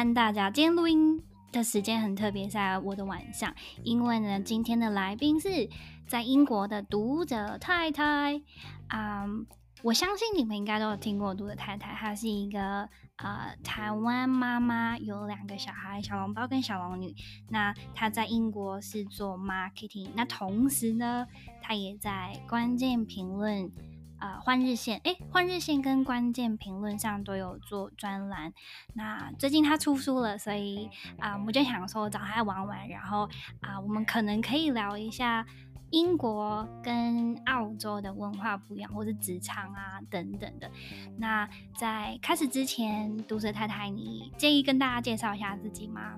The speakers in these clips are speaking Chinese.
安大家。今天录音的时间很特别，在我的晚上，因为呢，今天的来宾是在英国的读者太太。嗯，我相信你们应该都有听过读者太太，她是一个呃台湾妈妈，有两个小孩，小笼包跟小龙女。那她在英国是做 marketing，那同时呢，她也在关键评论。啊，换、日线，哎，换日线跟关键评论上都有做专栏。那最近他出书了，所以啊、我就想说找他玩玩，然后啊、我们可能可以聊一下英国跟澳洲的文化不一样，或是职场啊等等的。那在开始之前，读者太太，你介意跟大家介绍一下自己吗？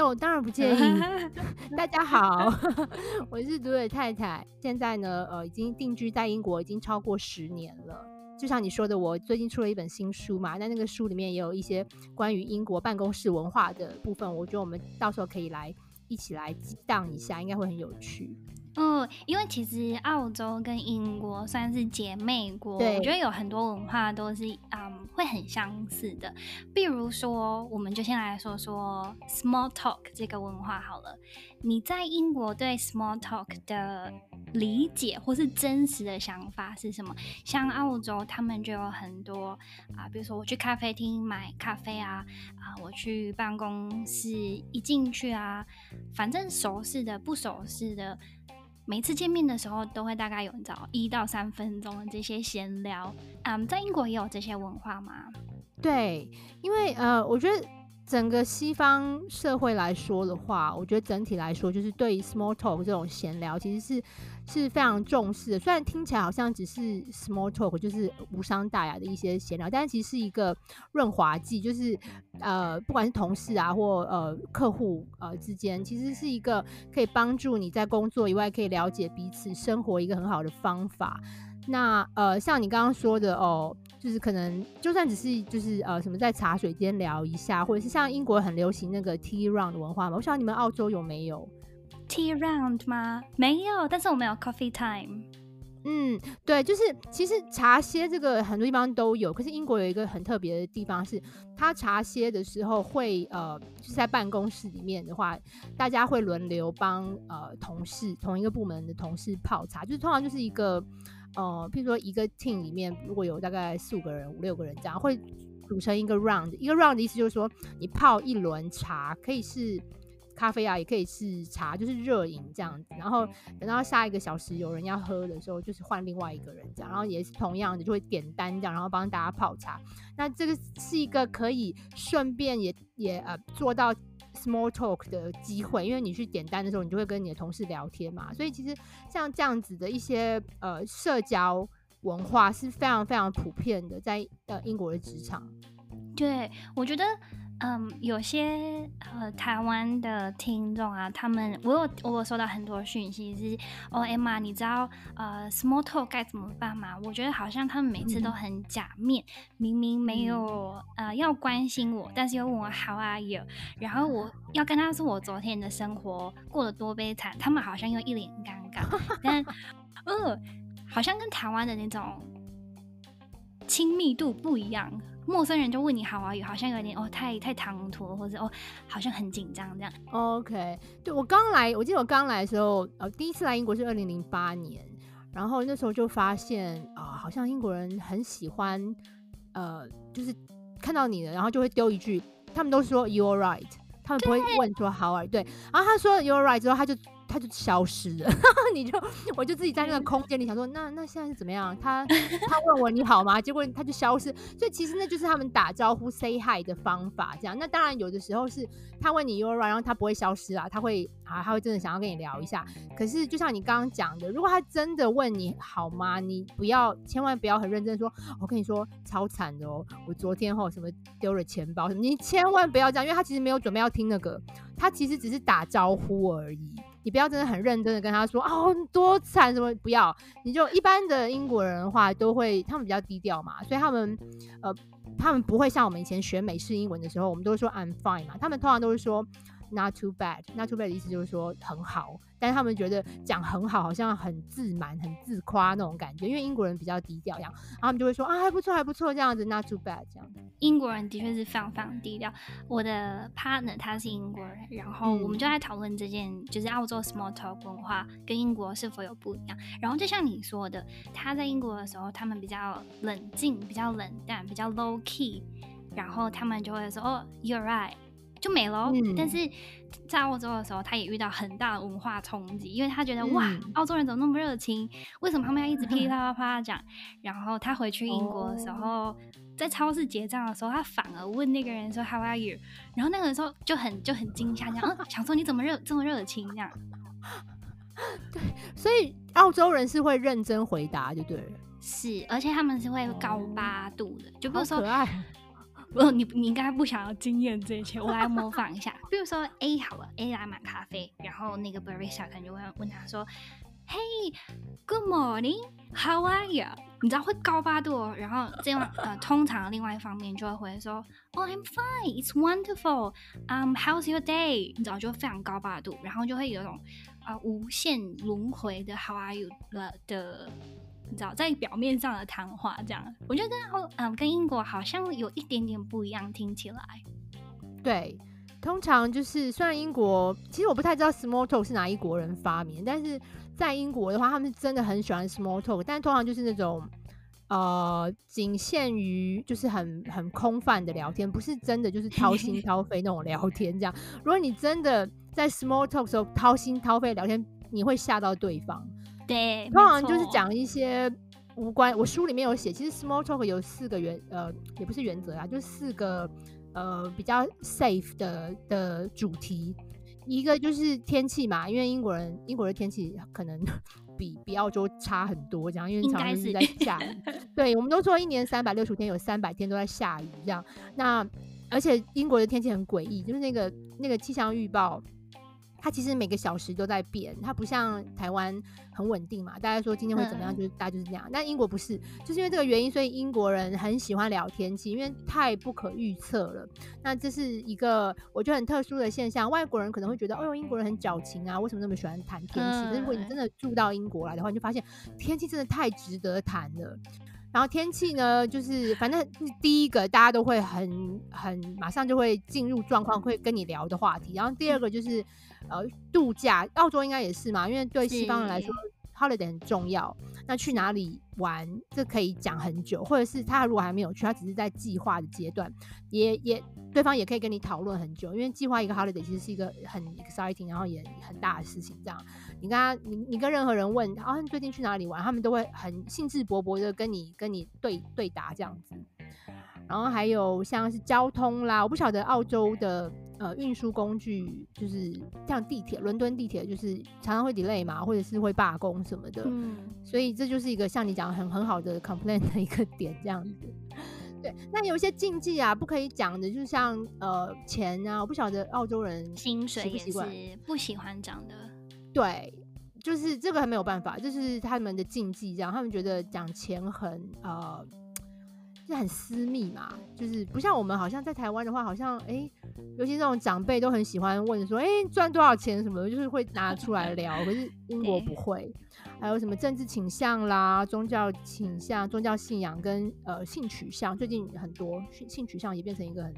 那我当然不介意。大家好，我是读者太太，现在呢，呃，已经定居在英国已经超过十年了。就像你说的，我最近出了一本新书嘛，那那个书里面也有一些关于英国办公室文化的部分，我觉得我们到时候可以来一起来激荡一下，应该会很有趣。嗯，因为其实澳洲跟英国算是姐妹国，我觉得有很多文化都是嗯会很相似的。比如说，我们就先来说说 small talk 这个文化好了。你在英国对 small talk 的理解或是真实的想法是什么？像澳洲，他们就有很多啊，比如说我去咖啡厅买咖啡啊，啊，我去办公室一进去啊，反正熟识的不熟识的。每次见面的时候，都会大概有找一到三分钟的这些闲聊。嗯，在英国也有这些文化吗？对，因为呃，我觉得。整个西方社会来说的话，我觉得整体来说，就是对于 small talk 这种闲聊，其实是是非常重视的。虽然听起来好像只是 small talk，就是无伤大雅的一些闲聊，但其实是一个润滑剂，就是呃，不管是同事啊，或呃客户呃之间，其实是一个可以帮助你在工作以外可以了解彼此生活一个很好的方法。那呃，像你刚刚说的哦。就是可能，就算只是就是呃什么在茶水间聊一下，或者是像英国很流行那个 tea round 的文化嘛，我想你们澳洲有没有 tea round 吗？没有，但是我们有 coffee time。嗯，对，就是其实茶歇这个很多地方都有，可是英国有一个很特别的地方是，他茶歇的时候会呃就是在办公室里面的话，大家会轮流帮呃同事同一个部门的同事泡茶，就是通常就是一个。呃，譬如说一个 team 里面如果有大概四五个人、五六个人这样，会组成一个 round。一个 round 的意思就是说，你泡一轮茶，可以是咖啡啊，也可以是茶，就是热饮这样子。然后等到下一个小时有人要喝的时候，就是换另外一个人这样。然后也是同样的，就会点单这样，然后帮大家泡茶。那这个是一个可以顺便也也呃做到。Small talk 的机会，因为你去点单的时候，你就会跟你的同事聊天嘛，所以其实像这样子的一些呃社交文化是非常非常普遍的，在呃英国的职场。对，我觉得。嗯，有些呃台湾的听众啊，他们我有我有收到很多讯息是哦，Emma，你知道呃 small talk 该怎么办吗？我觉得好像他们每次都很假面，嗯、明明没有呃要关心我，但是又问我 How are you？然后我要跟他说我昨天的生活过得多悲惨，他们好像又一脸尴尬，但 呃好像跟台湾的那种亲密度不一样。陌生人就问你好啊，好像有点哦，太太唐突了，或者哦，好像很紧张这样。OK，对，我刚来，我记得我刚来的时候，呃，第一次来英国是二零零八年，然后那时候就发现啊、呃，好像英国人很喜欢，呃，就是看到你了，然后就会丢一句，他们都说 You're right，他们不会问说 How are 对，然后他说 You're right 之后，他就。他就消失了，你就我就自己在那个空间里想说，那那现在是怎么样？他他问我你好吗？结果他就消失，所以其实那就是他们打招呼 say hi 的方法，这样。那当然有的时候是他问你 you're right，然后他不会消失啊，他会啊，他会真的想要跟你聊一下。可是就像你刚刚讲的，如果他真的问你好吗？你不要千万不要很认真说，我跟你说超惨的哦，我昨天后什么丢了钱包什么，你千万不要这样，因为他其实没有准备要听那个，他其实只是打招呼而已。你不要真的很认真的跟他说哦，多惨什么，不要，你就一般的英国人的话都会，他们比较低调嘛，所以他们呃，他们不会像我们以前学美式英文的时候，我们都会说 I'm fine 嘛，他们通常都是说 not too bad，not too bad 的意思就是说很好，但是他们觉得讲很好好像很自满、很自夸那种感觉，因为英国人比较低调，这样，然后他们就会说啊还不错还不错这样子，not too bad 这样。英国人的确是非常非常低调。我的 partner 他是英国人，然后我们就在讨论这件，嗯、就是澳洲 small talk 文化跟英国是否有不一样。然后就像你说的，他在英国的时候，他们比较冷静、比较冷淡、比较 low key，然后他们就会说哦，you're right。就没了，嗯、但是在澳洲的时候，他也遇到很大的文化冲击，因为他觉得、嗯、哇，澳洲人怎么那么热情？为什么他们要一直噼里 啪啦啪啦讲？然后他回去英国的时候，哦、在超市结账的时候，他反而问那个人说 “How are you？” 然后那个人说就很就很惊讶，这样、啊、想说你怎么热这么热情这样？对，所以澳洲人是会认真回答，就对了。是，而且他们是会高八度的，哦、就比如说。不，你你应该不想要经验这一切，我来模 仿一下。比如说 A 好了，A 来买咖啡，然后那个 barista 可能就会问他说：“Hey，good morning，how are you？” 你知道会高八度哦。然后这样呃，通常另外一方面就会回说：“Oh I'm fine，it's wonderful。Um how's your day？” 你知道就非常高八度，然后就会有一种啊、呃、无限轮回的 “How are you” 了的。你知道，在表面上的谈话这样，我觉得跟欧嗯跟英国好像有一点点不一样，听起来。对，通常就是虽然英国，其实我不太知道 small talk 是哪一国人发明，但是在英国的话，他们是真的很喜欢 small talk，但通常就是那种呃仅限于就是很很空泛的聊天，不是真的就是掏心 掏肺那种聊天这样。如果你真的在 small talk 时候掏心掏肺聊天，你会吓到对方。对，通常就是讲一些无关。我书里面有写，其实 small talk 有四个原，呃，也不是原则啊，就是四个呃比较 safe 的的主题。一个就是天气嘛，因为英国人英国的天气可能 比比澳洲差很多，这样，因为常常是在下雨。对，我们都说一年三百六十五天有三百天都在下雨，这样。那而且英国的天气很诡异，就是那个那个气象预报。它其实每个小时都在变，它不像台湾很稳定嘛。大家说今天会怎么样，就是大家就是这样。但英国不是，就是因为这个原因，所以英国人很喜欢聊天气，因为太不可预测了。那这是一个我觉得很特殊的现象。外国人可能会觉得，哦呦，英国人很矫情啊，为什么那么喜欢谈天气？但是如果你真的住到英国来的话，你就发现天气真的太值得谈了。然后天气呢，就是反正第一个大家都会很很马上就会进入状况，会跟你聊的话题。然后第二个就是呃度假，澳洲应该也是嘛，因为对西方人来说，holiday 很重要。那去哪里玩，这可以讲很久，或者是他如果还没有去，他只是在计划的阶段，也也对方也可以跟你讨论很久，因为计划一个 holiday 其实是一个很 exciting，然后也很大的事情，这样。你跟他，你你跟任何人问，啊，你最近去哪里玩？他们都会很兴致勃勃的跟你跟你对对答这样子。然后还有像是交通啦，我不晓得澳洲的呃运输工具，就是像地铁，伦敦地铁就是常常会 delay 嘛，或者是会罢工什么的。嗯，所以这就是一个像你讲很很好的 complain 的一个点这样子。对，那有一些禁忌啊，不可以讲的，就像呃钱啊，我不晓得澳洲人薪水也是不喜欢讲的。对，就是这个还没有办法，这是他们的禁忌，这样他们觉得讲钱很呃，就很私密嘛，就是不像我们，好像在台湾的话，好像哎、欸，尤其这种长辈都很喜欢问说，哎、欸，赚多少钱什么的，就是会拿出来聊。可是英国不会，还有什么政治倾向啦、宗教倾向、宗教信仰跟呃性取向，最近很多性取向也变成一个很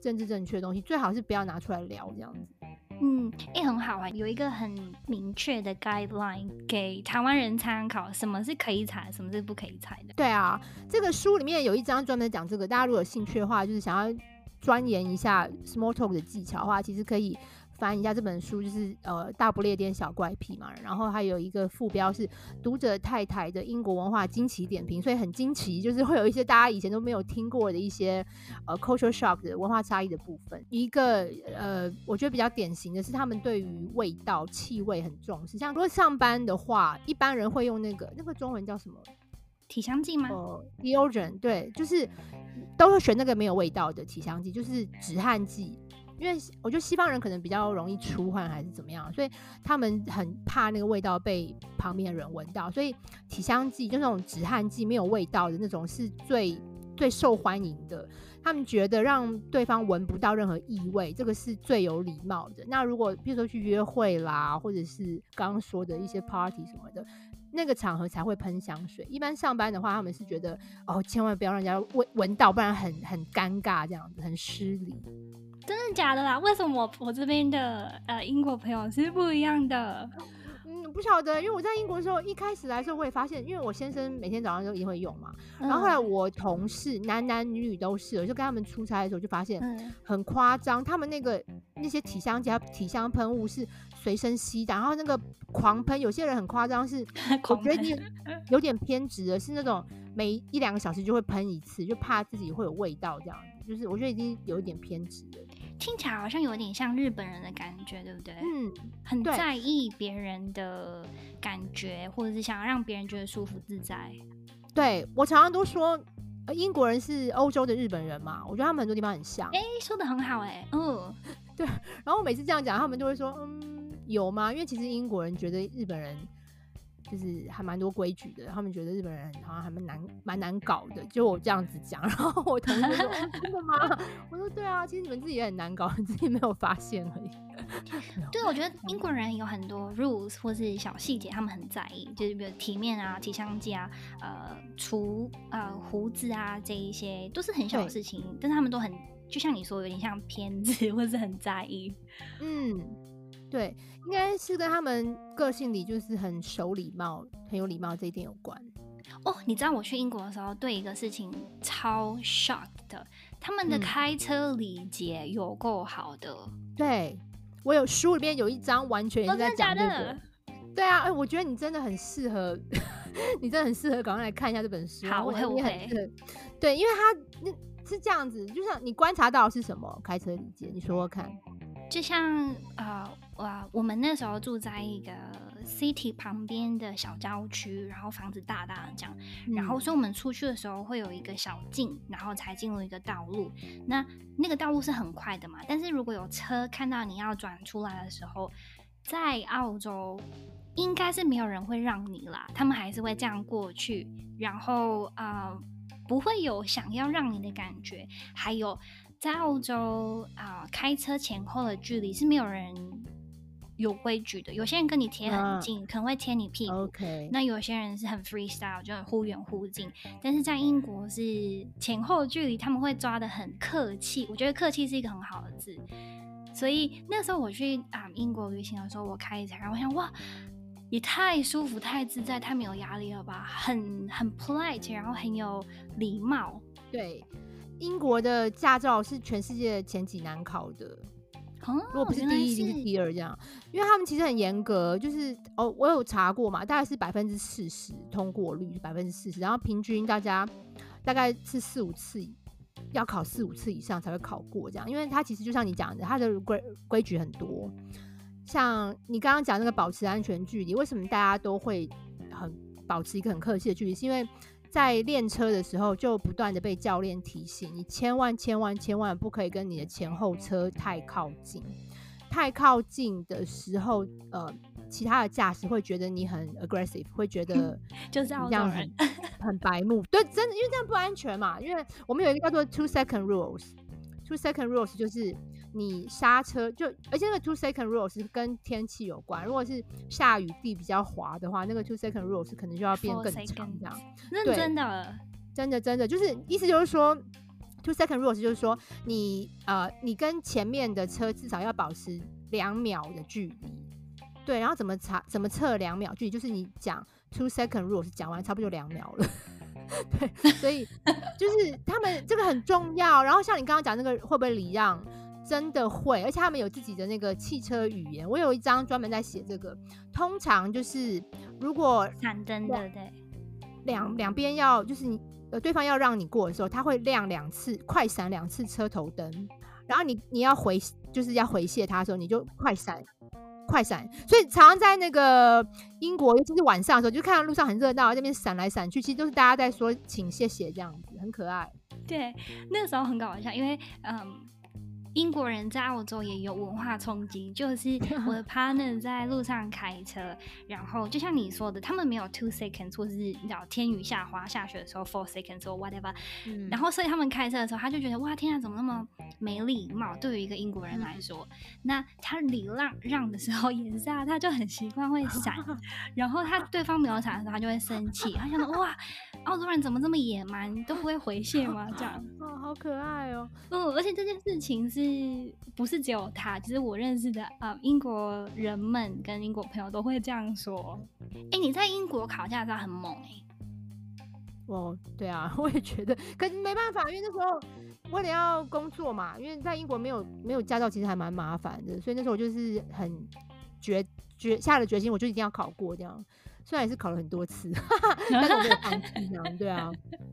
政治正确的东西，最好是不要拿出来聊这样子。嗯，哎、很好啊，有一个很明确的 guideline 给台湾人参考，什么是可以踩，什么是不可以踩的。对啊，这个书里面有一章专门讲这个，大家如果有兴趣的话，就是想要钻研一下 small talk 的技巧的话，其实可以。翻一下这本书，就是呃大不列颠小怪癖嘛，然后还有一个副标是读者太太的英国文化惊奇点评，所以很惊奇，就是会有一些大家以前都没有听过的一些呃 culture shock 的文化差异的部分。一个呃，我觉得比较典型的是他们对于味道、气味很重视。像如果上班的话，一般人会用那个那个中文叫什么？体香剂吗？哦，deodorant，对，就是都会选那个没有味道的体香剂，就是止汗剂。因为我觉得西方人可能比较容易出汗还是怎么样，所以他们很怕那个味道被旁边的人闻到，所以体香剂就是那种止汗剂没有味道的那种是最最受欢迎的。他们觉得让对方闻不到任何异味，这个是最有礼貌的。那如果比如说去约会啦，或者是刚刚说的一些 party 什么的，那个场合才会喷香水。一般上班的话，他们是觉得哦，千万不要让人家闻闻到，不然很很尴尬，这样子很失礼。真的假的啦？为什么我我这边的呃英国朋友是不一样的？嗯不晓得，因为我在英国的时候，一开始来的时候，我也发现，因为我先生每天早上都一定会用嘛。然后后来我同事男男女女都是，我就跟他们出差的时候就发现很夸张，他们那个那些体香加体香喷雾是随身吸的，然后那个狂喷，有些人很夸张，是 我觉得你有点偏执的，是那种每一两个小时就会喷一次，就怕自己会有味道这样子，就是我觉得已经有一点偏执了。听起来好像有点像日本人的感觉，对不对？嗯，很在意别人的感觉，或者是想要让别人觉得舒服自在。对，我常常都说，英国人是欧洲的日本人嘛，我觉得他们很多地方很像。哎，说的很好，哎，嗯，对。然后我每次这样讲，他们就会说，嗯，有吗？因为其实英国人觉得日本人。就是还蛮多规矩的，他们觉得日本人好像还蛮难蛮难搞的。就我这样子讲，然后我同事说：“真的吗？” 我说：“对啊，其实你们自己也很难搞，你 自己没有发现而已。”对，我觉得英国人有很多 rules 或是小细节，他们很在意，就是比如体面啊、体香剂啊、呃除呃胡子啊这一些，都是很小的事情，但是他们都很就像你说，有点像偏执或是很在意。嗯，对。应该是跟他们个性里就是很守礼貌、很有礼貌这一点有关哦。你知道我去英国的时候，对一个事情超 shock 的，他们的开车礼节有够好的。嗯、对，我有书里面有一章完全也是在讲这个。对啊，哎，我觉得你真的很适合，你真的很适合赶快来看一下这本书。好，我会，我会。对，因为他那是这样子，就像你观察到的是什么开车礼节，你说说看。就像啊。呃哇，我们那时候住在一个 city 旁边的小郊区，然后房子大大的这样，嗯、然后所以我们出去的时候会有一个小径，然后才进入一个道路。那那个道路是很快的嘛，但是如果有车看到你要转出来的时候，在澳洲应该是没有人会让你啦，他们还是会这样过去，然后呃不会有想要让你的感觉。还有在澳洲啊、呃，开车前后的距离是没有人。有规矩的，有些人跟你贴很近，啊、可能会贴你屁股。Okay. 那有些人是很 freestyle，就很忽远忽近。但是在英国是前后距离，他们会抓的很客气。我觉得客气是一个很好的字。所以那时候我去啊、嗯、英国旅行的时候，我开车，然后我想哇，也太舒服、太自在、太没有压力了吧？很很 polite，然后很有礼貌。对，英国的驾照是全世界前几难考的。如果不是第一，一定是第二这样，因为他们其实很严格，就是哦，我有查过嘛，大概是百分之四十通过率，百分之四十，然后平均大家大概是四五次，要考四五次以上才会考过这样，因为它其实就像你讲的，它的规规矩很多，像你刚刚讲那个保持安全距离，为什么大家都会很保持一个很客气的距离？是因为在练车的时候，就不断的被教练提醒，你千万千万千万不可以跟你的前后车太靠近。太靠近的时候，呃，其他的驾驶会觉得你很 aggressive，会觉得 就是这样很很白目。对，真的，因为这样不安全嘛。因为我们有一个叫做 two second rules，two second rules 就是。你刹车就，而且那个 two second rule 是跟天气有关。如果是下雨地比较滑的话，那个 two second rule 是可能就要变更长这样。认真的，真的真的就是意思就是说，two second rule 就是说你呃你跟前面的车至少要保持两秒的距离。对，然后怎么查怎么测两秒距离？就是你讲 two second rule 讲完差不多就两秒了。对，所以就是他们这个很重要。然后像你刚刚讲那个会不会礼让？真的会，而且他们有自己的那个汽车语言。我有一张专门在写这个。通常就是如果闪灯的，对，两两边要就是你呃对方要让你过的时候，他会亮两次，快闪两次车头灯。然后你你要回就是要回谢他的时候，你就快闪快闪。所以常常在那个英国，尤其是晚上的时候，就看到路上很热闹，那边闪来闪去，其实都是大家在说请谢谢这样子，很可爱。对，那个时候很搞笑，因为嗯。英国人在澳洲也有文化冲击，就是 我的 partner 在路上开车，然后就像你说的，他们没有 two seconds，或是你知道天雨下滑下雪的时候 four seconds 或 whatever，、嗯、然后所以他们开车的时候，他就觉得哇天啊，怎么那么没礼貌？对于一个英国人来说，嗯、那他礼让让的时候也是啊，他就很习惯会闪，然后他对方没有闪的时候，他就会生气，他想说哇，澳洲人怎么这么野蛮，都不会回谢吗？这样哦，好可爱哦，嗯，而且这件事情是。不是只有他，其实我认识的啊、呃，英国人们跟英国朋友都会这样说。哎、欸，你在英国考驾照很猛哎、欸。哦，对啊，我也觉得，可是没办法，因为那时候为了要工作嘛，因为在英国没有没有驾照，其实还蛮麻烦的，所以那时候我就是很决决下了决心，我就一定要考过这样。虽然也是考了很多次，但是我没有放弃这样。对啊，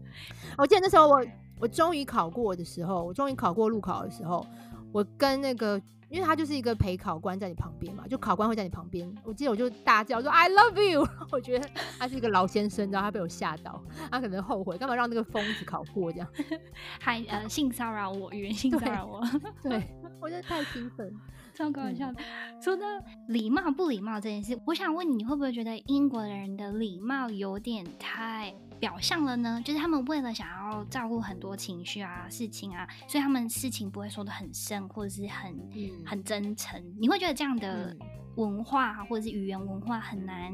我记得那时候我。我终于考过的时候，我终于考过路考的时候，我跟那个，因为他就是一个陪考官在你旁边嘛，就考官会在你旁边。我记得我就大叫说 “I love you”，我觉得他是一个老先生，然后他被我吓到，他可能后悔干嘛让那个疯子考过这样，还呃性骚扰我，语言性骚扰我，对，对我觉得太兴奋。超搞笑的。说到礼貌不礼貌这件事，我想问你，你会不会觉得英国人的礼貌有点太表象了呢？就是他们为了想要照顾很多情绪啊、事情啊，所以他们事情不会说的很深，或者是很、嗯、很真诚。你会觉得这样的文化或者是语言文化很难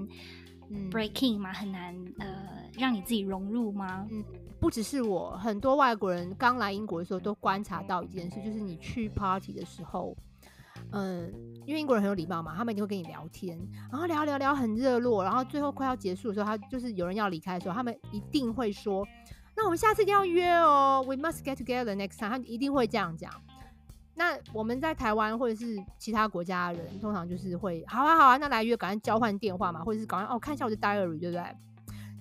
breaking 吗？很难呃让你自己融入吗？嗯，不只是我，很多外国人刚来英国的时候都观察到一件事，就是你去 party 的时候。嗯，因为英国人很有礼貌嘛，他们一定会跟你聊天，然后聊聊聊很热络，然后最后快要结束的时候，他就是有人要离开的时候，他们一定会说：“那我们下次一定要约哦，We must get together next time。”他一定会这样讲。那我们在台湾或者是其他国家的人，通常就是会好啊好啊，那来约，赶快交换电话嘛，或者是赶快哦看一下我的 diary，对不对？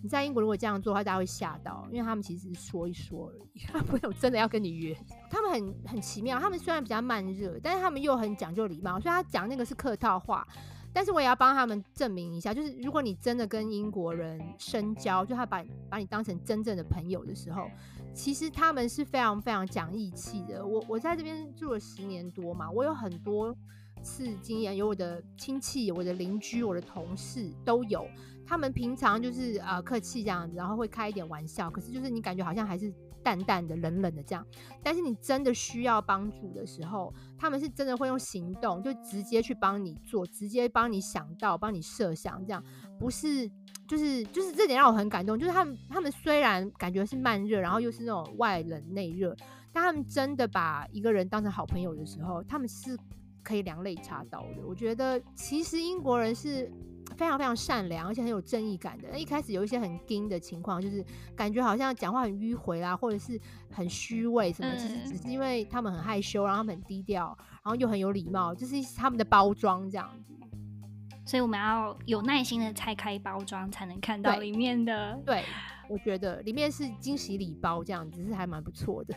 你在英国如果这样做的话，大家会吓到，因为他们其实是说一说而已，他没有真的要跟你约。他们很很奇妙，他们虽然比较慢热，但是他们又很讲究礼貌，所以他讲那个是客套话。但是我也要帮他们证明一下，就是如果你真的跟英国人深交，就他把把你当成真正的朋友的时候，其实他们是非常非常讲义气的。我我在这边住了十年多嘛，我有很多次经验，有我的亲戚、我的邻居、我的同事都有。他们平常就是呃客气这样子，然后会开一点玩笑，可是就是你感觉好像还是淡淡的、冷冷的这样。但是你真的需要帮助的时候，他们是真的会用行动，就直接去帮你做，直接帮你想到、帮你设想这样，不是就是就是这点让我很感动。就是他们他们虽然感觉是慢热，然后又是那种外冷内热，但他们真的把一个人当成好朋友的时候，他们是可以两肋插刀的。我觉得其实英国人是。非常非常善良，而且很有正义感的。那一开始有一些很惊的情况，就是感觉好像讲话很迂回啦，或者是很虚伪什么。嗯、其实只是因为他们很害羞，然后他们很低调，然后又很有礼貌，就是他们的包装这样子。所以我们要有耐心的拆开包装，才能看到里面的。对，我觉得里面是惊喜礼包这样子，是还蛮不错的。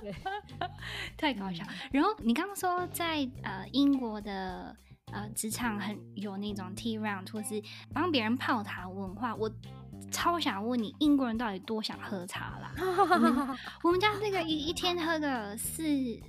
对，太搞笑。然后你刚刚说在呃英国的。呃，职场很有那种 tea round 或是帮别人泡茶文化，我超想问你，英国人到底多想喝茶啦？我，们我们家这个一一天喝个四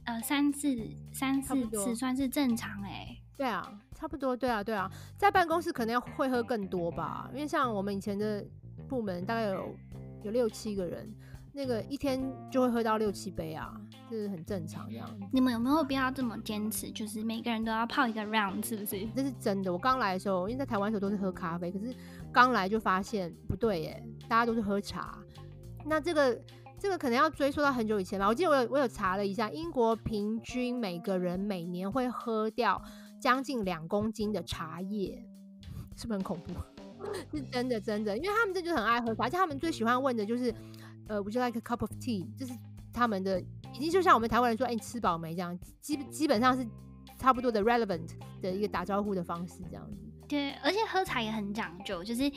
呃三次三四次算是正常哎、欸。对啊，差不多，对啊对啊，在办公室可能要会喝更多吧，因为像我们以前的部门大概有有六七个人。那个一天就会喝到六七杯啊，这是很正常这样。你们有没有必要这么坚持？就是每个人都要泡一个 round，是不是？这是真的。我刚来的时候，因为在台湾的时候都是喝咖啡，可是刚来就发现不对耶，大家都是喝茶。那这个这个可能要追溯到很久以前吧。我记得我有我有查了一下，英国平均每个人每年会喝掉将近两公斤的茶叶，是不是很恐怖？是真的真的，因为他们这就很爱喝茶，而且他们最喜欢问的就是。呃，Would you like a cup of tea？就是他们的，已经就像我们台湾人说，哎、你吃饱没？这样，基基本上是差不多的 relevant 的一个打招呼的方式，这样子。对，而且喝茶也很讲究，就是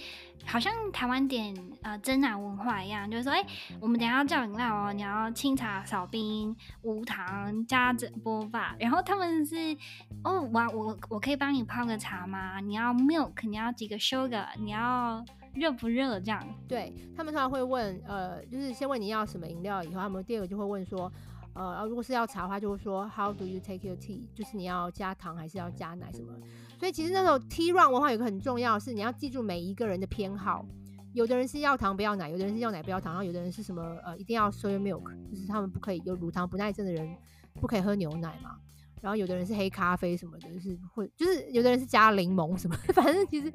好像台湾点呃真奶文化一样，就是说，哎、我们等下要叫饮料哦，你要清茶少冰无糖加着波霸，然后他们是哦，我我我可以帮你泡个茶吗？你要 milk？你要几个 sugar？你要？热不热？这样，对他们通常会问，呃，就是先问你要什么饮料，以后他们第二个就会问说，呃，如果是要茶的话，就会说 How do you take your tea？就是你要加糖还是要加奶什么？所以其实那种 tea run 文化有个很重要是，你要记住每一个人的偏好。有的人是要糖不要奶，有的人是要奶不要糖，然后有的人是什么呃一定要 soy milk，就是他们不可以有乳糖不耐症的人不可以喝牛奶嘛。然后有的人是黑咖啡什么的，就是会就是有的人是加柠檬什么，反正其实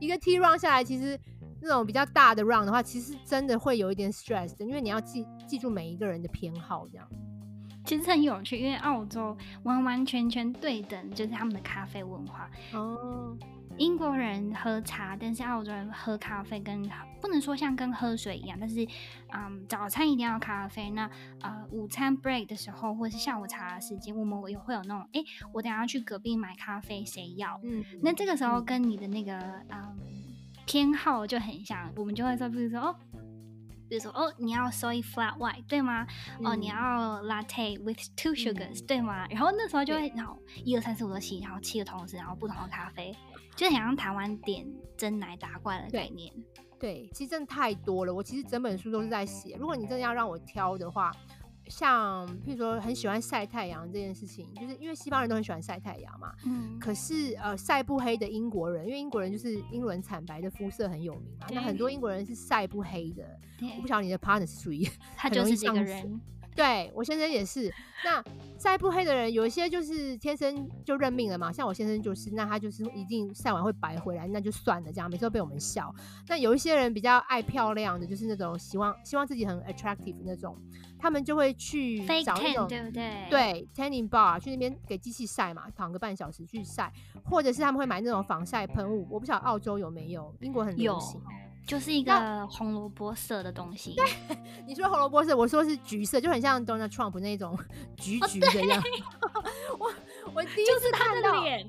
一个 tea run 下来，其实那种比较大的 run 的话，其实真的会有一点 stress 的，因为你要记记住每一个人的偏好这样。其实很有趣，因为澳洲完完全全对等，就是他们的咖啡文化。哦，英国人喝茶，但是澳洲人喝咖啡跟不能说像跟喝水一样，但是嗯，早餐一定要咖啡。那呃，午餐 break 的时候，或是下午茶的时间，我们也会有那种，哎，我等下去隔壁买咖啡，谁要？嗯，那这个时候跟你的那个嗯偏好就很像，我们就会说，比如说哦。比如说，哦，你要 soy flat white 对吗？嗯、哦，你要 latte with two sugars、嗯、对吗？然后那时候就会，然后一二三四五六七，然后七个同时，然后不同的咖啡，就很像台湾点真奶打怪的概念。对，其实真的太多了。我其实整本书都是在写。如果你真的要让我挑的话。像譬如说很喜欢晒太阳这件事情，就是因为西方人都很喜欢晒太阳嘛。嗯。可是呃晒不黑的英国人，因为英国人就是英伦惨白的肤色很有名嘛。那很多英国人是晒不黑的。我不晓得你的 partner 是属于他 就是这个人。对，我先生也是。那晒不黑的人有一些就是天生就认命了嘛。像我先生就是，那他就是一定晒完会白回来，那就算了这样，每次都被我们笑。那有一些人比较爱漂亮的，就是那种希望希望自己很 attractive 那种。他们就会去找那种 tan, 对不对？对，tanning bar 去那边给机器晒嘛，躺个半小时去晒，或者是他们会买那种防晒喷雾。我不晓得澳洲有没有，英国很流行，就是一个红萝卜色的东西。对，你说红萝卜色，我说是橘色，就很像 Donald Trump 那种 橘橘的样。哦、我我第一次看到，就是他的脸。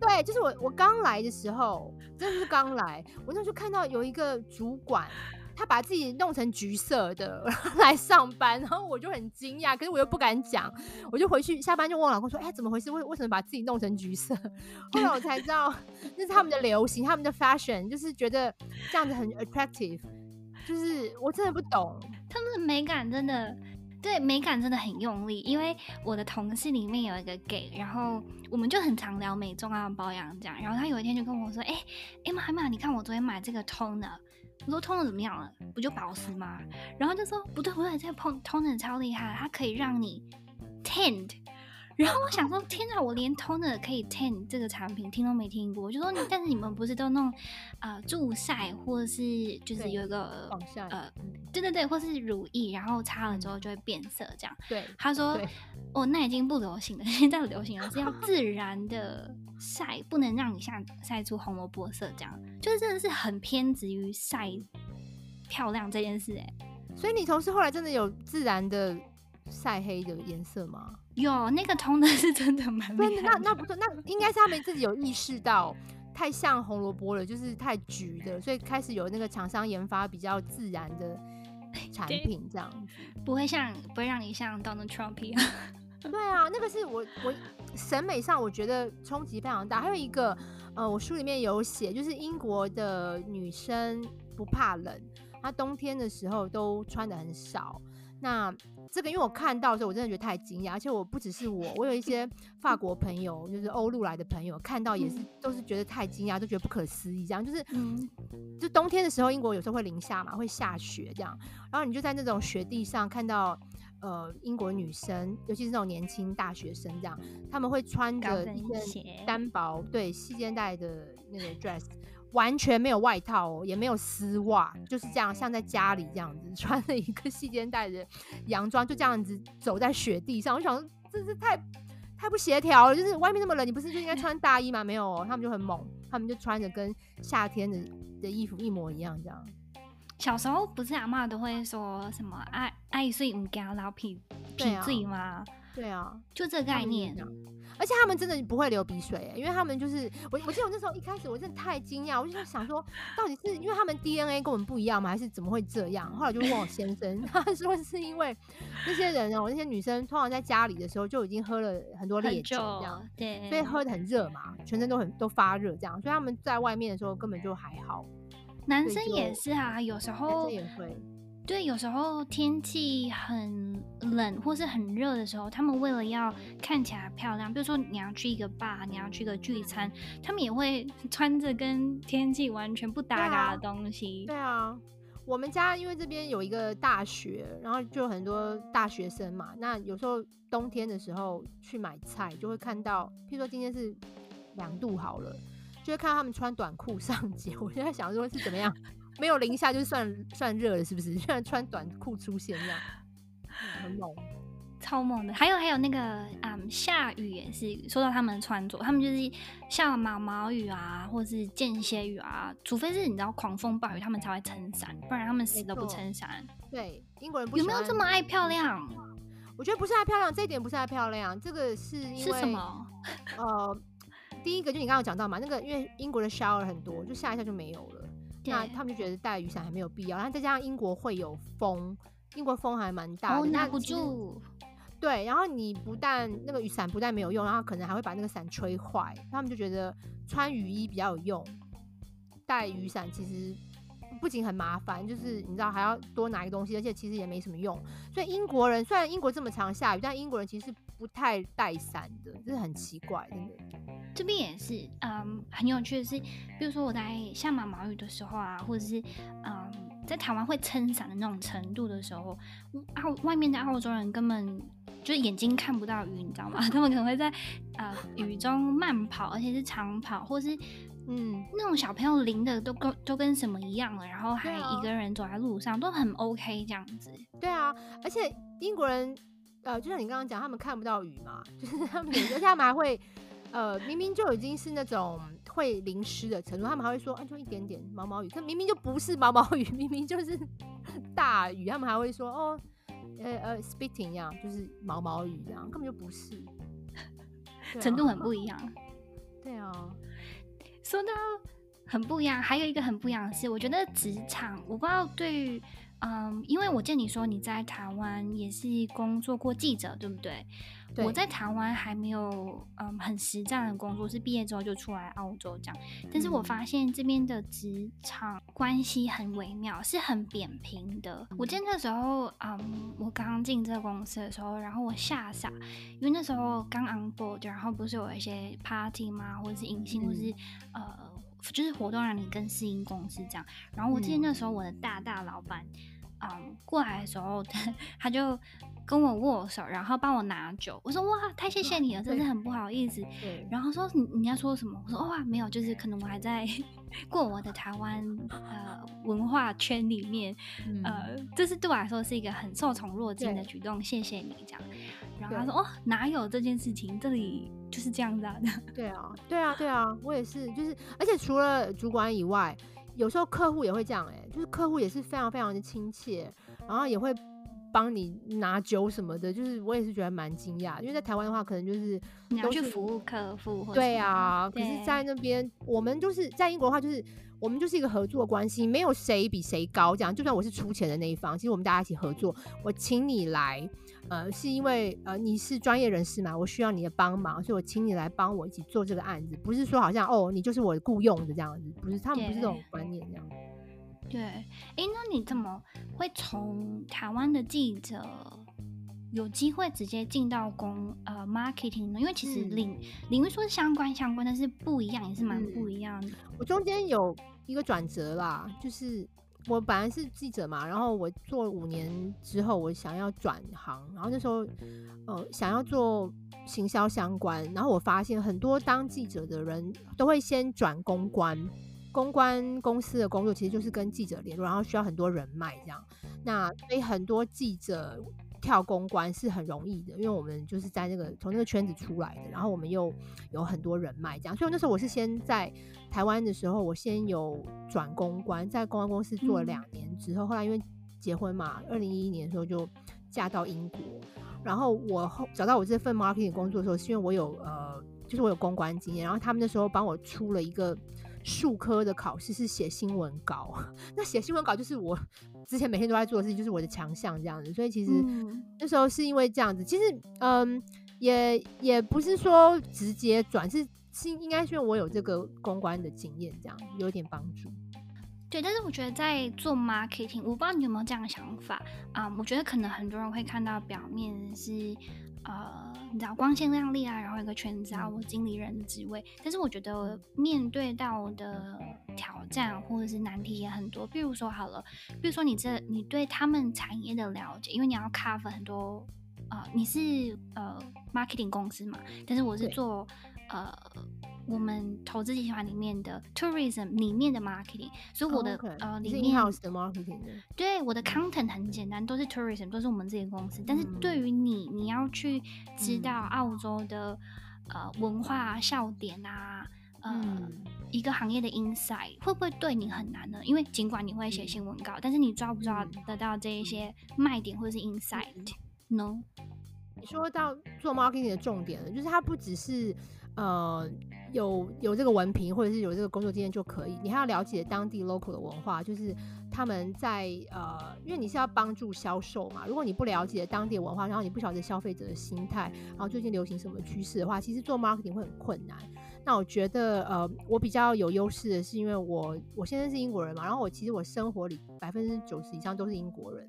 对，就是我我刚来的时候，真的是刚来，我那时候看到有一个主管。他把自己弄成橘色的来上班，然后我就很惊讶，可是我又不敢讲，我就回去下班就问我老公说：“哎、怎么回事？为为什么把自己弄成橘色？”后来我才知道那是他们的流行，他们的 fashion 就是觉得这样子很 attractive，就是我真的不懂，他们的美感真的对美感真的很用力。因为我的同事里面有一个 gay，然后我们就很常聊美妆啊、保养这样，然后他有一天就跟我说：“哎、欸，哎妈妈，你看我昨天买这个 toner。”我说通的怎么样了？不就保湿吗？然后就说不对不对，这个通通的超厉害，它可以让你 tint。然后我想说，天哪，我连 toner 可以 tint 这个产品听都没听过。我就说，但是你们不是都弄呃助晒，或者是就是有一个呃，对对对，或是乳液，然后擦了之后就会变色这样。对，他说哦，那已经不流行了，现在流行的是要自然的晒，不能让你像晒出红萝卜色这样，就是真的是很偏执于晒漂亮这件事哎。所以你同事后来真的有自然的晒黑的颜色吗？有那个通的是真的蛮。那那不错，那应该是他们自己有意识到太像红萝卜了，就是太橘的，所以开始有那个厂商研发比较自然的 产品，这样不会像不会让你像 Donald Trump 一样。对啊，那个是我我审美上我觉得冲击非常大。还有一个呃，我书里面有写，就是英国的女生不怕冷，她冬天的时候都穿的很少。那这个，因为我看到的时候，我真的觉得太惊讶，而且我不只是我，我有一些法国朋友，就是欧陆来的朋友，看到也是都是觉得太惊讶，都觉得不可思议。这样就是，就冬天的时候，英国有时候会零下嘛，会下雪这样，然后你就在那种雪地上看到，呃，英国女生，尤其是那种年轻大学生这样，他们会穿着一件单薄对细肩带的那个 dress。完全没有外套哦，也没有丝袜，就是这样，像在家里这样子 穿了一个细肩带的洋装，就这样子走在雪地上。我想说，这是太太不协调了。就是外面那么冷，你不是就应该穿大衣吗？没有哦，他们就很猛，他们就穿着跟夏天的的衣服一模一样这样。小时候不是阿妈都会说什么爱爱睡唔惊流鼻鼻水吗？对啊，就这个概念。而且他们真的不会流鼻水，欸，因为他们就是我，我记得我那时候一开始我真的太惊讶，我就在想说，到底是因为他们 DNA 跟我们不一样吗？还是怎么会这样？后来就问我先生，他说是因为那些人哦，那些女生通常在家里的时候就已经喝了很多烈酒，这样对，所以喝的很热嘛，全身都很都发热这样，所以他们在外面的时候根本就还好。男生也是啊，有时候也会。对，有时候天气很冷或是很热的时候，他们为了要看起来漂亮，比如说你要去一个 bar，你要去一个聚餐，他们也会 穿着跟天气完全不搭嘎的东西。对啊。对啊我们家因为这边有一个大学，然后就很多大学生嘛。那有时候冬天的时候去买菜，就会看到，譬如说今天是两度好了，就会看到他们穿短裤上街。我就在想说，是怎么样？没有零下就算算热了，是不是？居然穿短裤出现这样，很猛。超猛的，还有还有那个，嗯，下雨也是说到他们的穿着，他们就是下毛毛雨啊，或是间歇雨啊，除非是你知道狂风暴雨，他们才会撑伞，不然他们死都不撑伞。对，英国人不有没有这么爱漂亮？我觉得不是爱漂亮，这一点不是爱漂亮，这个是因为是什么？呃，第一个就你刚刚讲到嘛，那个因为英国的 shower 很多，就下一下就没有了，那他们就觉得带雨伞还没有必要，然后再加上英国会有风，英国风还蛮大的，拿不住。对，然后你不但那个雨伞不但没有用，然后可能还会把那个伞吹坏。他们就觉得穿雨衣比较有用，带雨伞其实不仅很麻烦，就是你知道还要多拿一个东西，而且其实也没什么用。所以英国人虽然英国这么常下雨，但英国人其实不太带伞的，这是很奇怪，真的。这边也是，嗯，很有趣的是，比如说我在下毛毛雨的时候啊，或者是嗯，在台湾会撑伞的那种程度的时候，澳外面的澳洲人根本。就是眼睛看不到雨，你知道吗？他们可能会在呃雨中慢跑，而且是长跑，或是嗯那种小朋友淋的都跟都跟什么一样了，然后还一个人走在路上都很 OK 这样子。对啊，而且英国人呃，就像你刚刚讲，他们看不到雨嘛，就是他们有时候他们还会呃明明就已经是那种会淋湿的程度，他们还会说啊就一点点毛毛雨，这明明就不是毛毛雨，明明就是 大雨，他们还会说哦。呃呃，spitting 一样，就是毛毛雨这样，根本就不是，啊、程度很不一样。对啊，说到很不一样，还有一个很不一样的是，我觉得职场，我不知道对于，嗯，因为我见你说你在台湾也是工作过记者，对不对？对，我在台湾还没有嗯很实战的工作，是毕业之后就出来澳洲这样。但是我发现这边的职场关系很微妙，是很扁平的。我记得那时候，嗯，我刚刚进这个公司的时候，然后我吓傻，因为那时候刚 on board，然后不是有一些 party 吗？或者是迎新，或是呃，就是活动让你更适应公司这样。然后我记得那时候我的大大老板，嗯，过来的时候，他，他就。跟我握手，然后帮我拿酒。我说哇，太谢谢你了，真是很不好意思。然后说你你要说什么？我说哇，没有，就是可能我还在 过我的台湾呃文化圈里面，嗯、呃，这是对我来说是一个很受宠若惊的举动，谢谢你这样。然后他说哦，哪有这件事情？这里就是这样子的。对啊，对啊，对啊，我也是，就是而且除了主管以外，有时候客户也会这样、欸，哎，就是客户也是非常非常的亲切，然后也会。帮你拿酒什么的，就是我也是觉得蛮惊讶，因为在台湾的话，可能就是你要去服务客户。对啊，可是，在那边我们就是在英国的话，就是我们就是一个合作关系，没有谁比谁高。这样，就算我是出钱的那一方，其实我们大家一起合作。我请你来，呃，是因为呃你是专业人士嘛，我需要你的帮忙，所以我请你来帮我一起做这个案子，不是说好像哦你就是我雇佣的这样子，不是，他们不是这种观念这样。对，哎，那你怎么会从台湾的记者有机会直接进到公呃 marketing 呢？因为其实领、嗯、领域说是相关相关，但是不一样也是蛮不一样的。我中间有一个转折啦，就是我本来是记者嘛，然后我做五年之后，我想要转行，然后那时候呃想要做行销相关，然后我发现很多当记者的人都会先转公关。公关公司的工作其实就是跟记者联络，然后需要很多人脉这样。那所以很多记者跳公关是很容易的，因为我们就是在那个从那个圈子出来的，然后我们又有很多人脉这样。所以那时候我是先在台湾的时候，我先有转公关，在公关公司做了两年之后，后来因为结婚嘛，二零一一年的时候就嫁到英国。然后我后找到我这份 marketing 工作的时候，是因为我有呃，就是我有公关经验，然后他们那时候帮我出了一个。术科的考试是写新闻稿，那写新闻稿就是我之前每天都在做的事情，就是我的强项这样子。所以其实那时候是因为这样子，其实嗯，也也不是说直接转，是是应该是因为我有这个公关的经验，这样有点帮助。对，但是我觉得在做 marketing，我不知道你有没有这样的想法啊、嗯？我觉得可能很多人会看到表面是呃，你知道光鲜亮丽啊，然后一个全职啊，我经理人的职位。但是我觉得面对到的挑战或者是难题也很多。比如说好了，比如说你这你对他们产业的了解，因为你要 cover 很多呃，你是呃 marketing 公司嘛，但是我是做呃。我们投资集团里面的 tourism 里面的 marketing，所以我的、oh, okay. 呃里面的 marketing 的，对，我的 content 很简单，都是 tourism，都是我们自己的公司。但是对于你，你要去知道澳洲的、嗯、呃文化笑点啊，呃、嗯、一个行业的 insight 会不会对你很难呢？因为尽管你会写新闻稿，嗯、但是你抓不抓得到这一些卖点或者是 insight？No？、嗯、你说到做 marketing 的重点了，就是它不只是。呃，有有这个文凭或者是有这个工作经验就可以，你还要了解当地 local 的文化，就是他们在呃，因为你是要帮助销售嘛，如果你不了解当地文化，然后你不晓得消费者的心态，然后最近流行什么趋势的话，其实做 marketing 会很困难。那我觉得呃，我比较有优势的是，因为我我现在是英国人嘛，然后我其实我生活里百分之九十以上都是英国人。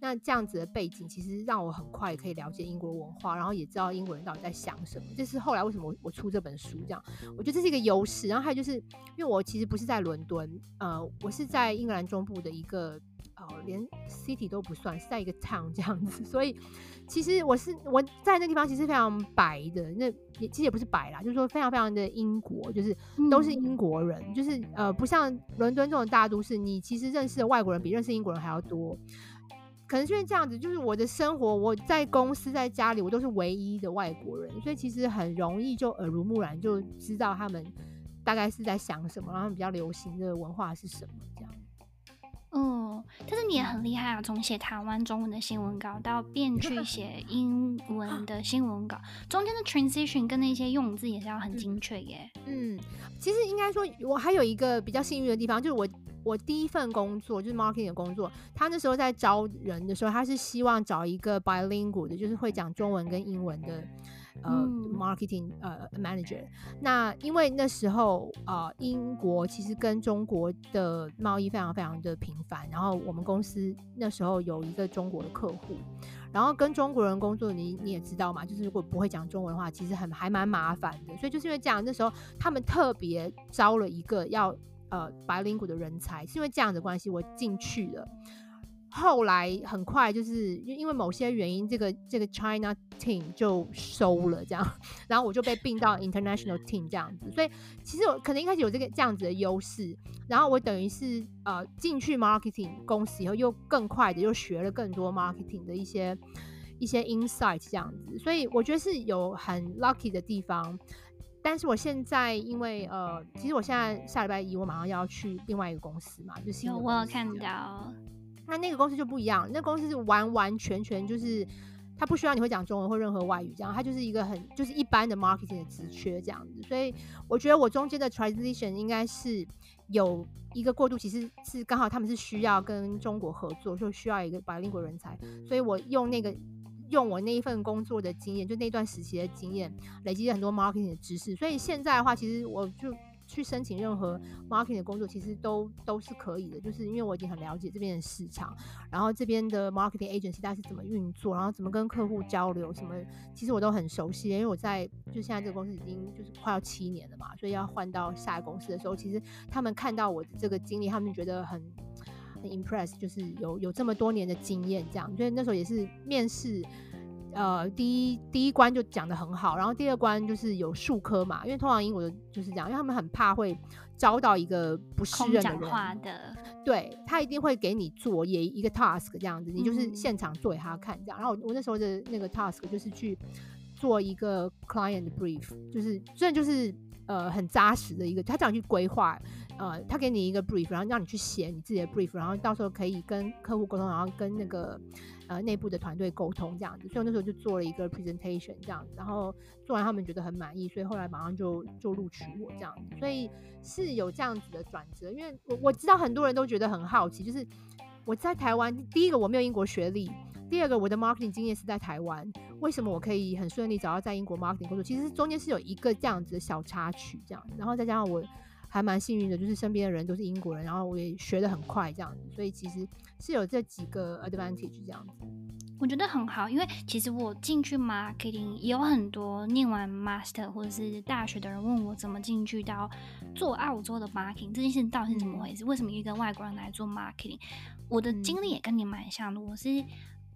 那这样子的背景，其实让我很快可以了解英国文化，然后也知道英国人到底在想什么。这是后来为什么我我出这本书这样，我觉得这是一个优势。然后还有就是，因为我其实不是在伦敦，呃，我是在英格兰中部的一个，呃，连 city 都不算，是在一个 town 这样子。所以其实我是我在那地方其实非常白的，那也其实也不是白啦，就是说非常非常的英国，就是都是英国人，嗯、就是呃，不像伦敦这种大都市，你其实认识的外国人比认识英国人还要多。可能因为这样子，就是我的生活，我在公司，在家里，我都是唯一的外国人，所以其实很容易就耳濡目染，就知道他们大概是在想什么，然后比较流行的文化是什么这样。嗯，但是你也很厉害啊，从写台湾中文的新闻稿到变 去写英文的新闻稿，中间的 transition 跟那些用字也是要很精确耶。嗯，其实应该说，我还有一个比较幸运的地方，就是我。我第一份工作就是 marketing 的工作，他那时候在招人的时候，他是希望找一个 bilingual 的，就是会讲中文跟英文的，呃、嗯、，marketing 呃 manager。那因为那时候呃英国其实跟中国的贸易非常非常的频繁，然后我们公司那时候有一个中国的客户，然后跟中国人工作，你你也知道嘛，就是如果不会讲中文的话，其实很还蛮麻烦的。所以就是因为这样，那时候他们特别招了一个要。呃，bilingual 的人才是因为这样的关系，我进去了。后来很快就是因为某些原因，这个这个 China team 就收了，这样，然后我就被并到 international team 这样子。所以其实我可能一开始有这个这样子的优势，然后我等于是呃进去 marketing 公司以后，又更快的又学了更多 marketing 的一些一些 insight 这样子。所以我觉得是有很 lucky 的地方。但是我现在因为呃，其实我现在下礼拜一我马上要去另外一个公司嘛，就是有我有看到，那那个公司就不一样，那公司是完完全全就是他不需要你会讲中文或任何外语这样，他就是一个很就是一般的 marketing 的职缺这样子，所以我觉得我中间的 transition 应该是有一个过渡，其实是刚好他们是需要跟中国合作，就需要一个白领国人才，所以我用那个。用我那一份工作的经验，就那段时期的经验，累积了很多 marketing 的知识。所以现在的话，其实我就去申请任何 marketing 的工作，其实都都是可以的。就是因为我已经很了解这边的市场，然后这边的 marketing agency 大概是怎么运作，然后怎么跟客户交流，什么其实我都很熟悉。因为我在就现在这个公司已经就是快要七年了嘛，所以要换到下一个公司的时候，其实他们看到我的这个经历，他们觉得很。很 impress，就是有有这么多年的经验，这样，所以那时候也是面试，呃，第一第一关就讲的很好，然后第二关就是有数科嘛，因为通常英国就是这样，因为他们很怕会招到一个不适任的人，话的。对，他一定会给你做也一个 task 这样子，你就是现场做给他看这样，然后我我那时候的那个 task 就是去做一个 client brief，就是虽然就是呃很扎实的一个，他这样去规划。呃，他给你一个 brief，然后让你去写你自己的 brief，然后到时候可以跟客户沟通，然后跟那个呃内部的团队沟通这样子。所以那时候就做了一个 presentation 这样子，然后做完他们觉得很满意，所以后来马上就就录取我这样子。所以是有这样子的转折，因为我我知道很多人都觉得很好奇，就是我在台湾，第一个我没有英国学历，第二个我的 marketing 经验是在台湾，为什么我可以很顺利找到在英国 marketing 工作？其实中间是有一个这样子的小插曲这样，然后再加上我。还蛮幸运的，就是身边的人都是英国人，然后我也学得很快这样子，所以其实是有这几个 advantage 这样子。我觉得很好，因为其实我进去 marketing 也有很多念完 master 或者是大学的人问我怎么进去到做澳洲的 marketing 这件事到底是怎么回事？为什么一个外国人来做 marketing？我的经历也跟你蛮像的，我是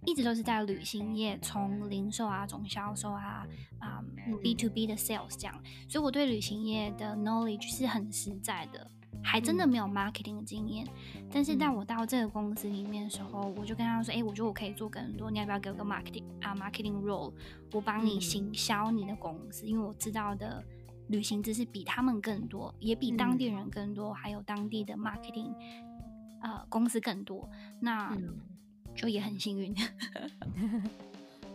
一直都是在旅行业，从零售啊、总销售啊、啊、um, B to B 的 sales 这样，所以我对旅行业的 knowledge 是很实在的，还真的没有 marketing 的经验。但是在我到这个公司里面的时候，我就跟他说：“哎、欸，我觉得我可以做更多，你要不要给我个 marketing 啊、uh,？marketing role，我帮你行销你的公司，因为我知道的旅行知识比他们更多，也比当地人更多，还有当地的 marketing。”呃，公司更多，那就也很幸运。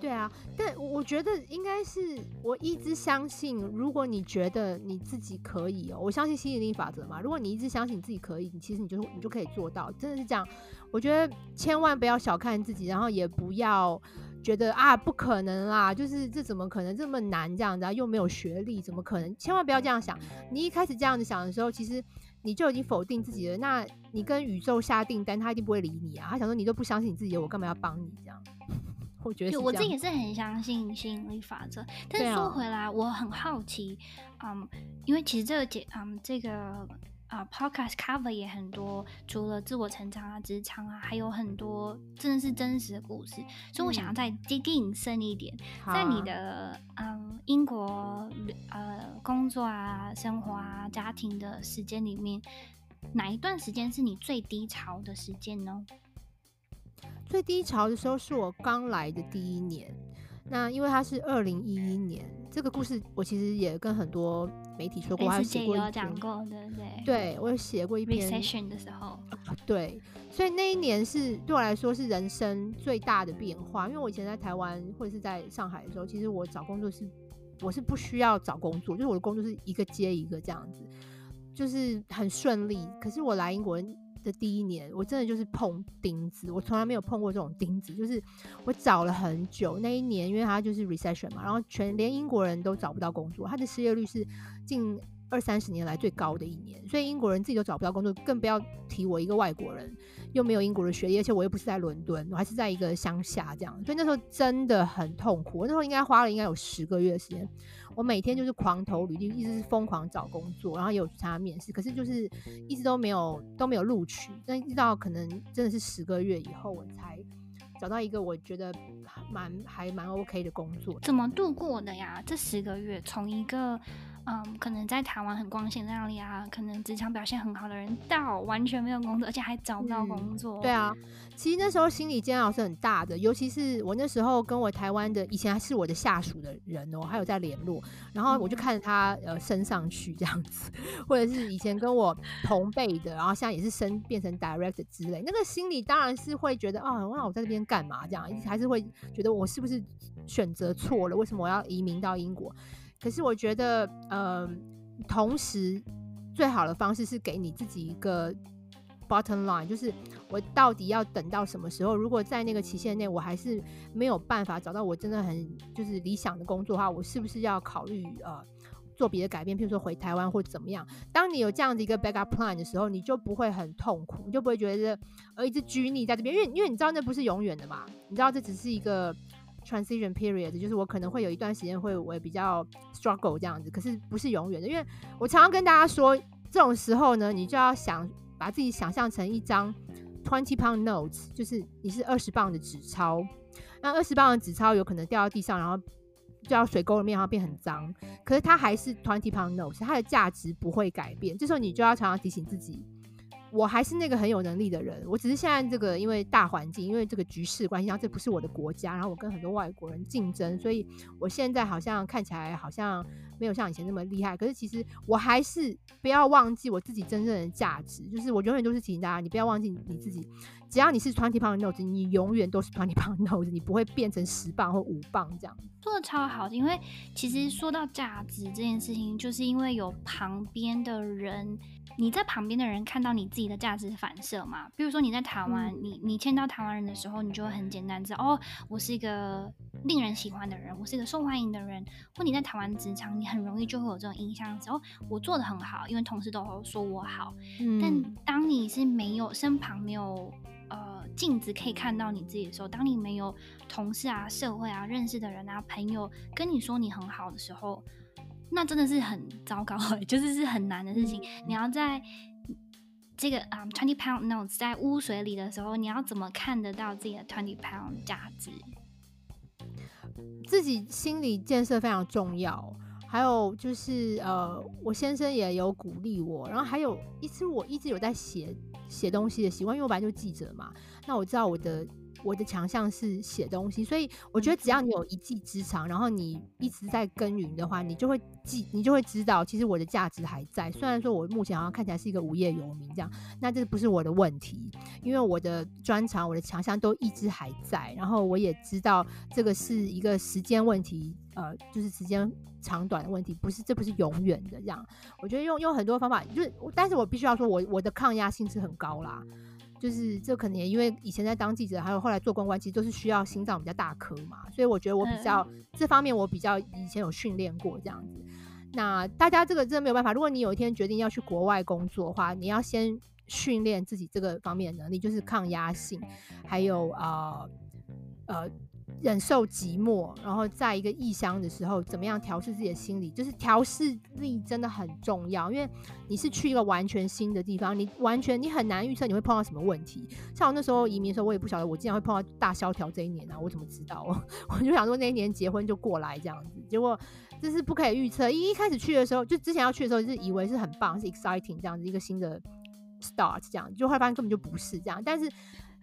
对啊，但我觉得应该是我一直相信，如果你觉得你自己可以哦，我相信吸引力法则嘛。如果你一直相信你自己可以，你其实你就你就可以做到，真的是这样。我觉得千万不要小看自己，然后也不要觉得啊不可能啦，就是这怎么可能这么难这样子啊，又没有学历，怎么可能？千万不要这样想。你一开始这样子想的时候，其实。你就已经否定自己了，那你跟宇宙下订单，他一定不会理你啊！他想说你都不相信你自己，我干嘛要帮你这样？我觉得我自己也是很相信吸引力法则，但是说回来，啊、我很好奇，嗯，因为其实这个解，嗯，这个。啊、uh，Podcast cover 也很多，除了自我成长啊、职场啊，还有很多真的是真实的故事。嗯、所以我想要再 dig in 深一点，啊、在你的嗯英国呃工作啊、生活啊、家庭的时间里面，哪一段时间是你最低潮的时间呢？最低潮的时候是我刚来的第一年。那因为它是二零一一年，这个故事我其实也跟很多媒体说过，还有写过一篇，讲过，对不对？对，我有写过一篇。Recession 的时候，对，所以那一年是对我来说是人生最大的变化。因为我以前在台湾或者是在上海的时候，其实我找工作是我是不需要找工作，就是我的工作是一个接一个这样子，就是很顺利。可是我来英国的第一年，我真的就是碰钉子，我从来没有碰过这种钉子，就是我找了很久。那一年，因为它就是 recession 嘛，然后全连英国人都找不到工作，它的失业率是近二三十年来最高的一年，所以英国人自己都找不到工作，更不要提我一个外国人，又没有英国的学历，而且我又不是在伦敦，我还是在一个乡下这样，所以那时候真的很痛苦。我那时候应该花了应该有十个月的时间。我每天就是狂投履历，一直是疯狂找工作，然后也有参加面试，可是就是一直都没有都没有录取。但一直到可能真的是十个月以后，我才找到一个我觉得蛮还蛮 OK 的工作。怎么度过的呀？这十个月从一个。嗯，可能在台湾很光鲜亮丽啊，可能职场表现很好的人，到完全没有工作，而且还找不到工作。嗯。对啊，其实那时候心理煎熬是很大的，尤其是我那时候跟我台湾的以前还是我的下属的人哦，还有在联络，然后我就看着他呃升上去这样子，或者是以前跟我同辈的，然后现在也是升变成 director 之类，那个心理当然是会觉得啊，那我在这边干嘛这样，还是会觉得我是不是选择错了？为什么我要移民到英国？可是我觉得，呃，同时最好的方式是给你自己一个 bottom line，就是我到底要等到什么时候？如果在那个期限内我还是没有办法找到我真的很就是理想的工作的话，我是不是要考虑呃做别的改变，譬如说回台湾或怎么样？当你有这样的一个 backup plan 的时候，你就不会很痛苦，你就不会觉得呃一直拘泥在这边，因为因为你知道那不是永远的嘛，你知道这只是一个。Transition period 就是我可能会有一段时间会我也比较 struggle 这样子，可是不是永远的，因为我常常跟大家说，这种时候呢，你就要想把自己想象成一张 twenty pound notes，就是你是二十磅的纸钞，那二十磅的纸钞有可能掉到地上，然后掉到水沟里面，然后变很脏，可是它还是 twenty pound notes，它的价值不会改变。这时候你就要常常提醒自己。我还是那个很有能力的人，我只是现在这个因为大环境，因为这个局势关系，然后这不是我的国家，然后我跟很多外国人竞争，所以我现在好像看起来好像没有像以前那么厉害。可是其实我还是不要忘记我自己真正的价值，就是我永远都是提醒大家，你不要忘记你自己。只要你是 twenty pound notes，你永远都是 twenty pound notes，你不会变成十磅或五磅这样。做的超好，因为其实说到价值这件事情，就是因为有旁边的人。你在旁边的人看到你自己的价值反射嘛？比如说你在台湾，嗯、你你见到台湾人的时候，你就会很简单知道哦，我是一个令人喜欢的人，我是一个受欢迎的人，或你在台湾职场，你很容易就会有这种印象的时候，我做的很好，因为同事都说我好。嗯、但当你是没有身旁没有呃镜子可以看到你自己的时候，当你没有同事啊、社会啊、认识的人啊、朋友跟你说你很好的时候，那真的是很糟糕，就是是很难的事情。嗯、你要在这个啊、um, twenty pound notes 在污水里的时候，你要怎么看得到自己的 twenty pound 价值？自己心理建设非常重要，还有就是呃，我先生也有鼓励我，然后还有一次我一直有在写写东西的习惯，因为我本来就记者嘛，那我知道我的。我的强项是写东西，所以我觉得只要你有一技之长，然后你一直在耕耘的话，你就会记，你就会知道，其实我的价值还在。虽然说我目前好像看起来是一个无业游民这样，那这不是我的问题，因为我的专长、我的强项都一直还在。然后我也知道这个是一个时间问题，呃，就是时间长短的问题，不是，这不是永远的这样。我觉得用用很多方法，就是，但是我必须要说我我的抗压性是很高啦。就是这可能也因为以前在当记者，还有后来做公关，其实都是需要心脏比较大颗嘛，所以我觉得我比较、嗯、这方面我比较以前有训练过这样子。那大家这个真的没有办法，如果你有一天决定要去国外工作的话，你要先训练自己这个方面的能力，就是抗压性，还有呃呃。忍受寂寞，然后在一个异乡的时候，怎么样调试自己的心理？就是调试力真的很重要，因为你是去一个完全新的地方，你完全你很难预测你会碰到什么问题。像我那时候移民的时候，我也不晓得我竟然会碰到大萧条这一年啊，我怎么知道？我就想说那一年结婚就过来这样子，结果这是不可以预测。一一开始去的时候，就之前要去的时候，就是以为是很棒，是 exciting 这样子一个新的 start 这样，就后来发现根本就不是这样，但是。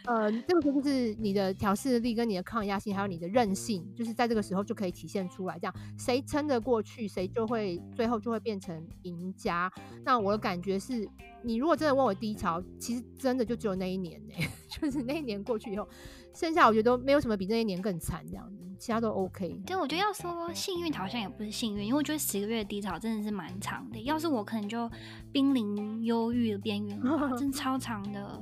呃，这个就是你的调适力跟你的抗压性，还有你的韧性，就是在这个时候就可以体现出来。这样谁撑得过去，谁就会最后就会变成赢家。那我的感觉是，你如果真的问我低潮，其实真的就只有那一年呢，就是那一年过去以后，剩下我觉得都没有什么比那一年更惨这样子，其他都 OK。对，我觉得要说幸运，好像也不是幸运，因为我觉得十个月的低潮真的是蛮长的。要是我可能就濒临忧郁的边缘，真的超长的。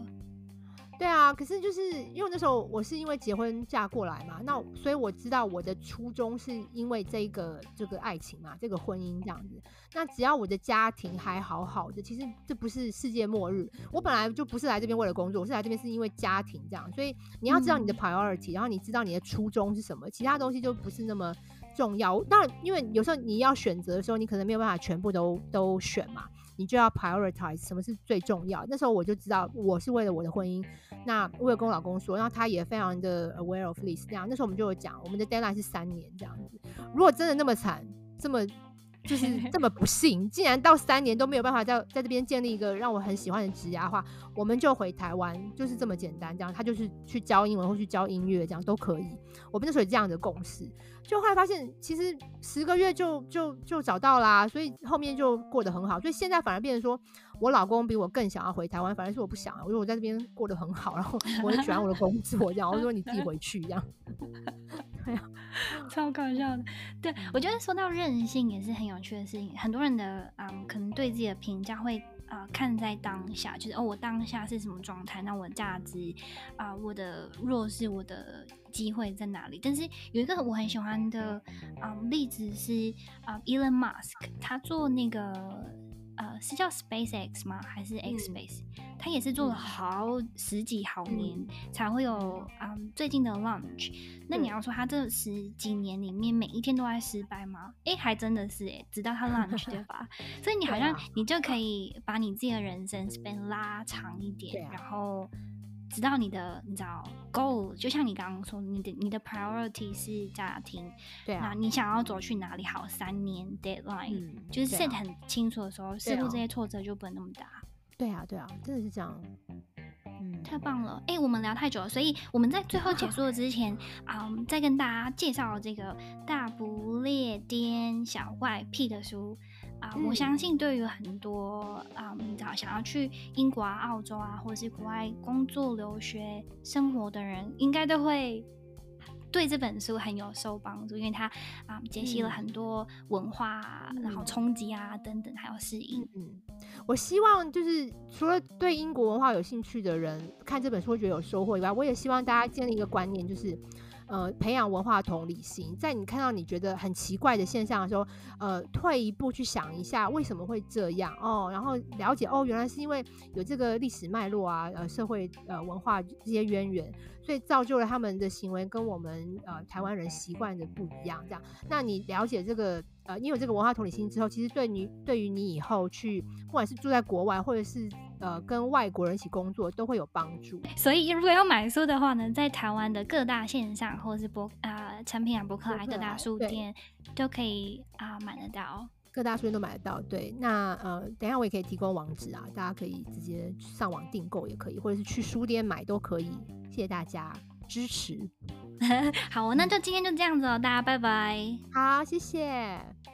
对啊，可是就是因为那时候我是因为结婚嫁过来嘛，那所以我知道我的初衷是因为这个这个爱情嘛，这个婚姻这样子。那只要我的家庭还好好的，其实这不是世界末日。我本来就不是来这边为了工作，我是来这边是因为家庭这样。所以你要知道你的 priority，、嗯、然后你知道你的初衷是什么，其他东西就不是那么重要。当然，因为有时候你要选择的时候，你可能没有办法全部都都选嘛。你就要 prioritize 什么是最重要。那时候我就知道我是为了我的婚姻。那我有跟我老公说，然后他也非常的 aware of this。这样，那时候我们就有讲，我们的 deadline 是三年这样子。如果真的那么惨，这么就 是这么不幸，竟然到三年都没有办法在在这边建立一个让我很喜欢的职涯的话，我们就回台湾，就是这么简单。这样，他就是去教英文或去教音乐，这样都可以。我们那时候有这样的共识。就后来发现，其实十个月就就就找到啦，所以后面就过得很好。所以现在反而变成说，我老公比我更想要回台湾，反而是我不想啊。我说我在这边过得很好，然后我很喜欢我的工作，这样。我说你自己回去，这样。超搞笑的。对，我觉得说到任性也是很有趣的事情。很多人的嗯，可能对自己的评价会。啊、看在当下，就是哦，我当下是什么状态？那我的价值啊、我的弱势，我的机会在哪里？但是有一个我很喜欢的啊、例子是啊、，Elon Musk，他做那个。呃，是叫 SpaceX 吗？还是 X Space？他、嗯、也是做了好十几好年，嗯、才会有嗯最近的 launch。那你要说他这十几年里面每一天都在失败吗？哎、欸，还真的是哎，直到他 launch 对吧？所以你好像你就可以把你自己的人生 span 拉长一点，然后。知道你的，你知道 goal，就像你刚刚说，你的你的 priority 是家庭，对啊，那你想要走去哪里？好，三年 deadline，、嗯、就是 set 很清楚的时候，似乎、啊、这些挫折就不能那么大。对啊，对啊，真的是这样。嗯，太棒了。哎、欸，我们聊太久了，所以我们在最后结束之前，啊、嗯，再跟大家介绍这个大不列颠小怪癖的书。啊、呃，我相信对于很多啊，你知道想要去英国啊、澳洲啊，或者是国外工作、留学、生活的人，应该都会对这本书很有受帮助，因为它啊解析了很多文化、然后冲击啊等等，还有适应。嗯，我希望就是除了对英国文化有兴趣的人看这本书会觉得有收获以外，我也希望大家建立一个观念，就是。呃培养文化同理心，在你看到你觉得很奇怪的现象的时候，呃，退一步去想一下为什么会这样哦，然后了解哦，原来是因为有这个历史脉络啊，呃，社会呃文化这些渊源，所以造就了他们的行为跟我们呃台湾人习惯的不一样。这样，那你了解这个呃，你有这个文化同理心之后，其实对你对于你以后去，不管是住在国外或者是呃，跟外国人一起工作都会有帮助。所以，如果要买书的话呢，在台湾的各大线上或者是博啊，诚品啊、博客来各大书店都可以啊、呃、买得到。各大书店都买得到。对，那呃，等一下我也可以提供网址啊，大家可以直接上网订购也可以，或者是去书店买都可以。谢谢大家支持。好，那就今天就这样子哦，大家拜拜。好，谢谢。